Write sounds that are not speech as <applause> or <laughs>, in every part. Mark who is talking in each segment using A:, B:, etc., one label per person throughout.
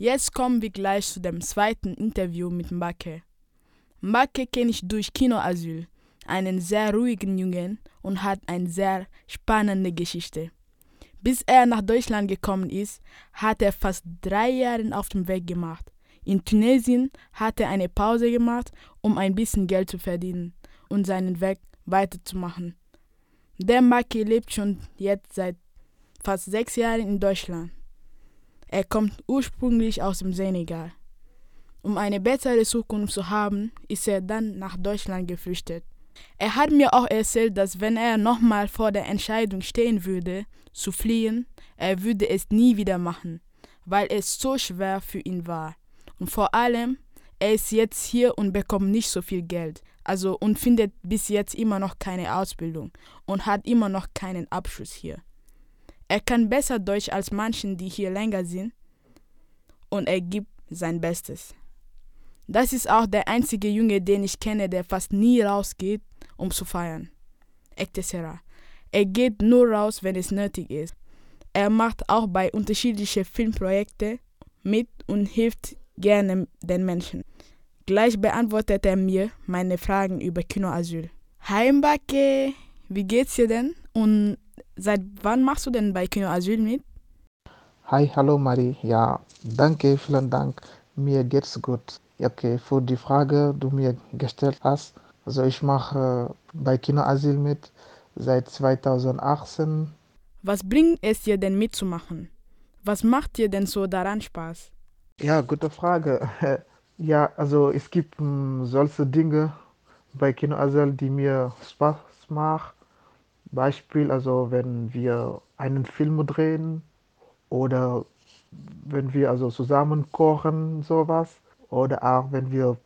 A: Jetzt kommen wir gleich zu dem zweiten Interview mit Mbake. Mbake kenne ich durch Kinoasyl, einen sehr ruhigen Jungen und hat eine sehr spannende Geschichte. Bis er nach Deutschland gekommen ist, hat er fast drei Jahre auf dem Weg gemacht. In Tunesien hat er eine Pause gemacht, um ein bisschen Geld zu verdienen und seinen Weg weiterzumachen. Der Maki lebt schon jetzt seit fast sechs Jahren in Deutschland. Er kommt ursprünglich aus dem Senegal. Um eine bessere Zukunft zu haben, ist er dann nach Deutschland geflüchtet. Er hat mir auch erzählt, dass wenn er nochmal vor der Entscheidung stehen würde, zu fliehen, er würde es nie wieder machen, weil es so schwer für ihn war. Und vor allem, er ist jetzt hier und bekommt nicht so viel Geld, also und findet bis jetzt immer noch keine Ausbildung und hat immer noch keinen Abschluss hier. Er kann besser Deutsch als manchen, die hier länger sind, und er gibt sein Bestes. Das ist auch der einzige Junge, den ich kenne, der fast nie rausgeht, um zu feiern. Etc. Er geht nur raus, wenn es nötig ist. Er macht auch bei unterschiedlichen Filmprojekten mit und hilft gerne den Menschen. Gleich beantwortet er mir meine Fragen über Kinoasyl. Hi wie geht's dir denn? Und seit wann machst du denn bei Kinoasyl mit?
B: Hi, hallo Marie. Ja, danke, vielen Dank. Mir geht's gut. Okay, für die Frage, die du mir gestellt hast. Also ich mache bei Kinoasyl mit seit 2018.
A: Was bringt es dir denn mitzumachen? Was macht dir denn so daran Spaß?
B: Ja, gute Frage. <laughs> Ja, also es gibt mm, solche Dinge bei Kinoasyl, die mir Spaß machen. Beispiel, also wenn wir einen Film drehen oder wenn wir also zusammen kochen, sowas. Oder auch wenn wir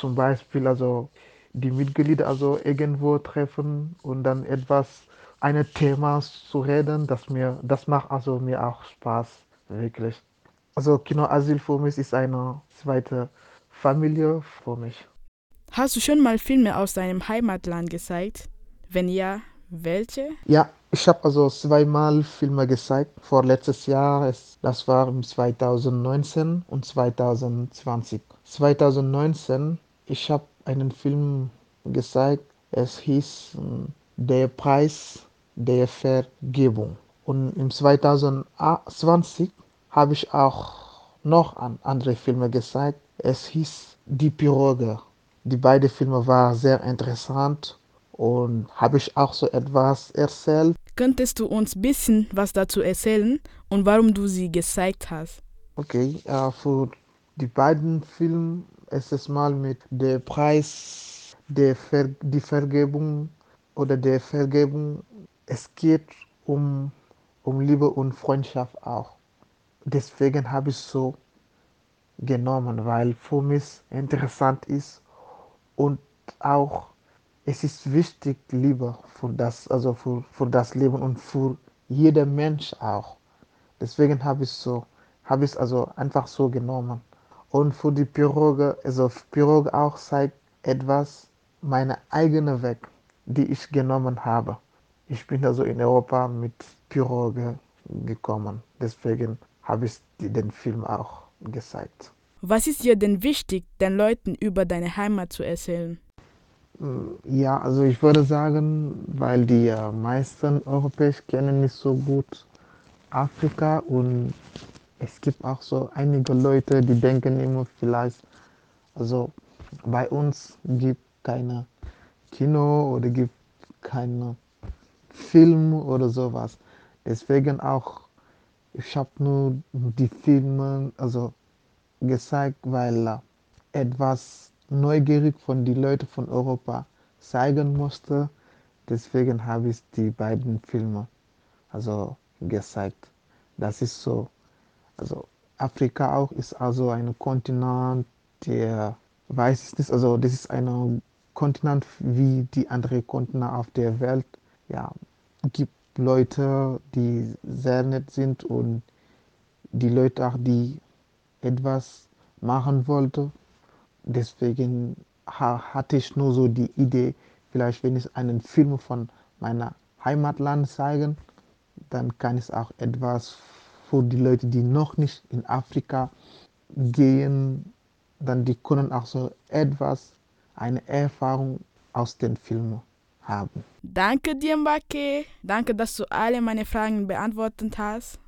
B: zum Beispiel also die Mitglieder also irgendwo treffen und dann etwas, ein Thema zu reden, das mir, das macht also mir auch Spaß, wirklich. Also Kinoasyl für mich ist eine zweite Familie für mich.
A: Hast du schon mal Filme aus deinem Heimatland gezeigt? Wenn ja, welche?
B: Ja, ich habe also zweimal Filme gezeigt. Vor letztes Jahr, das war 2019 und 2020. 2019, ich habe einen Film gezeigt. Es hieß hm, Der Preis der Vergebung. Und im 2020 habe ich auch noch andere Filme gezeigt. Es hieß Die Piroge. Die beiden Filme waren sehr interessant und habe ich auch so etwas erzählt.
A: Könntest du uns ein bisschen was dazu erzählen und warum du sie gezeigt hast?
B: Okay, äh, für die beiden Filme erstes Mal mit dem Preis der Ver die Vergebung oder der Vergebung. Es geht um, um Liebe und Freundschaft auch. Deswegen habe ich so genommen, weil für mich interessant ist und auch es ist wichtig, Liebe für das, also für, für das Leben und für jeden Mensch auch. Deswegen habe ich so, habe ich also einfach so genommen. Und für die Piroge, also Piroge auch zeigt etwas, meine eigene Weg, die ich genommen habe. Ich bin also in Europa mit Piroge gekommen. Deswegen habe ich den Film auch gezeigt.
A: Was ist dir denn wichtig, den Leuten über deine Heimat zu erzählen?
B: Ja, also ich würde sagen, weil die äh, meisten Europäer kennen nicht so gut Afrika und es gibt auch so einige Leute, die denken immer vielleicht, also bei uns gibt keine Kino oder gibt keine Film oder sowas. Deswegen auch, ich habe nur die Filme also gezeigt, weil äh, etwas neugierig von den Leuten von Europa zeigen musste. Deswegen habe ich die beiden Filme also gezeigt. Das ist so. Also Afrika auch ist also ein Kontinent, der weiß ich nicht, also das ist ein Kontinent wie die anderen Kontinente auf der Welt. Ja, gibt Leute, die sehr nett sind und die Leute auch, die etwas machen wollten deswegen hatte ich nur so die Idee, vielleicht wenn ich einen Film von meiner Heimatland zeigen, dann kann ich auch etwas für die Leute, die noch nicht in Afrika gehen, dann die können auch so etwas, eine Erfahrung aus den Filmen haben.
A: Danke dir, Mbake. Danke, dass du alle meine Fragen beantwortet hast.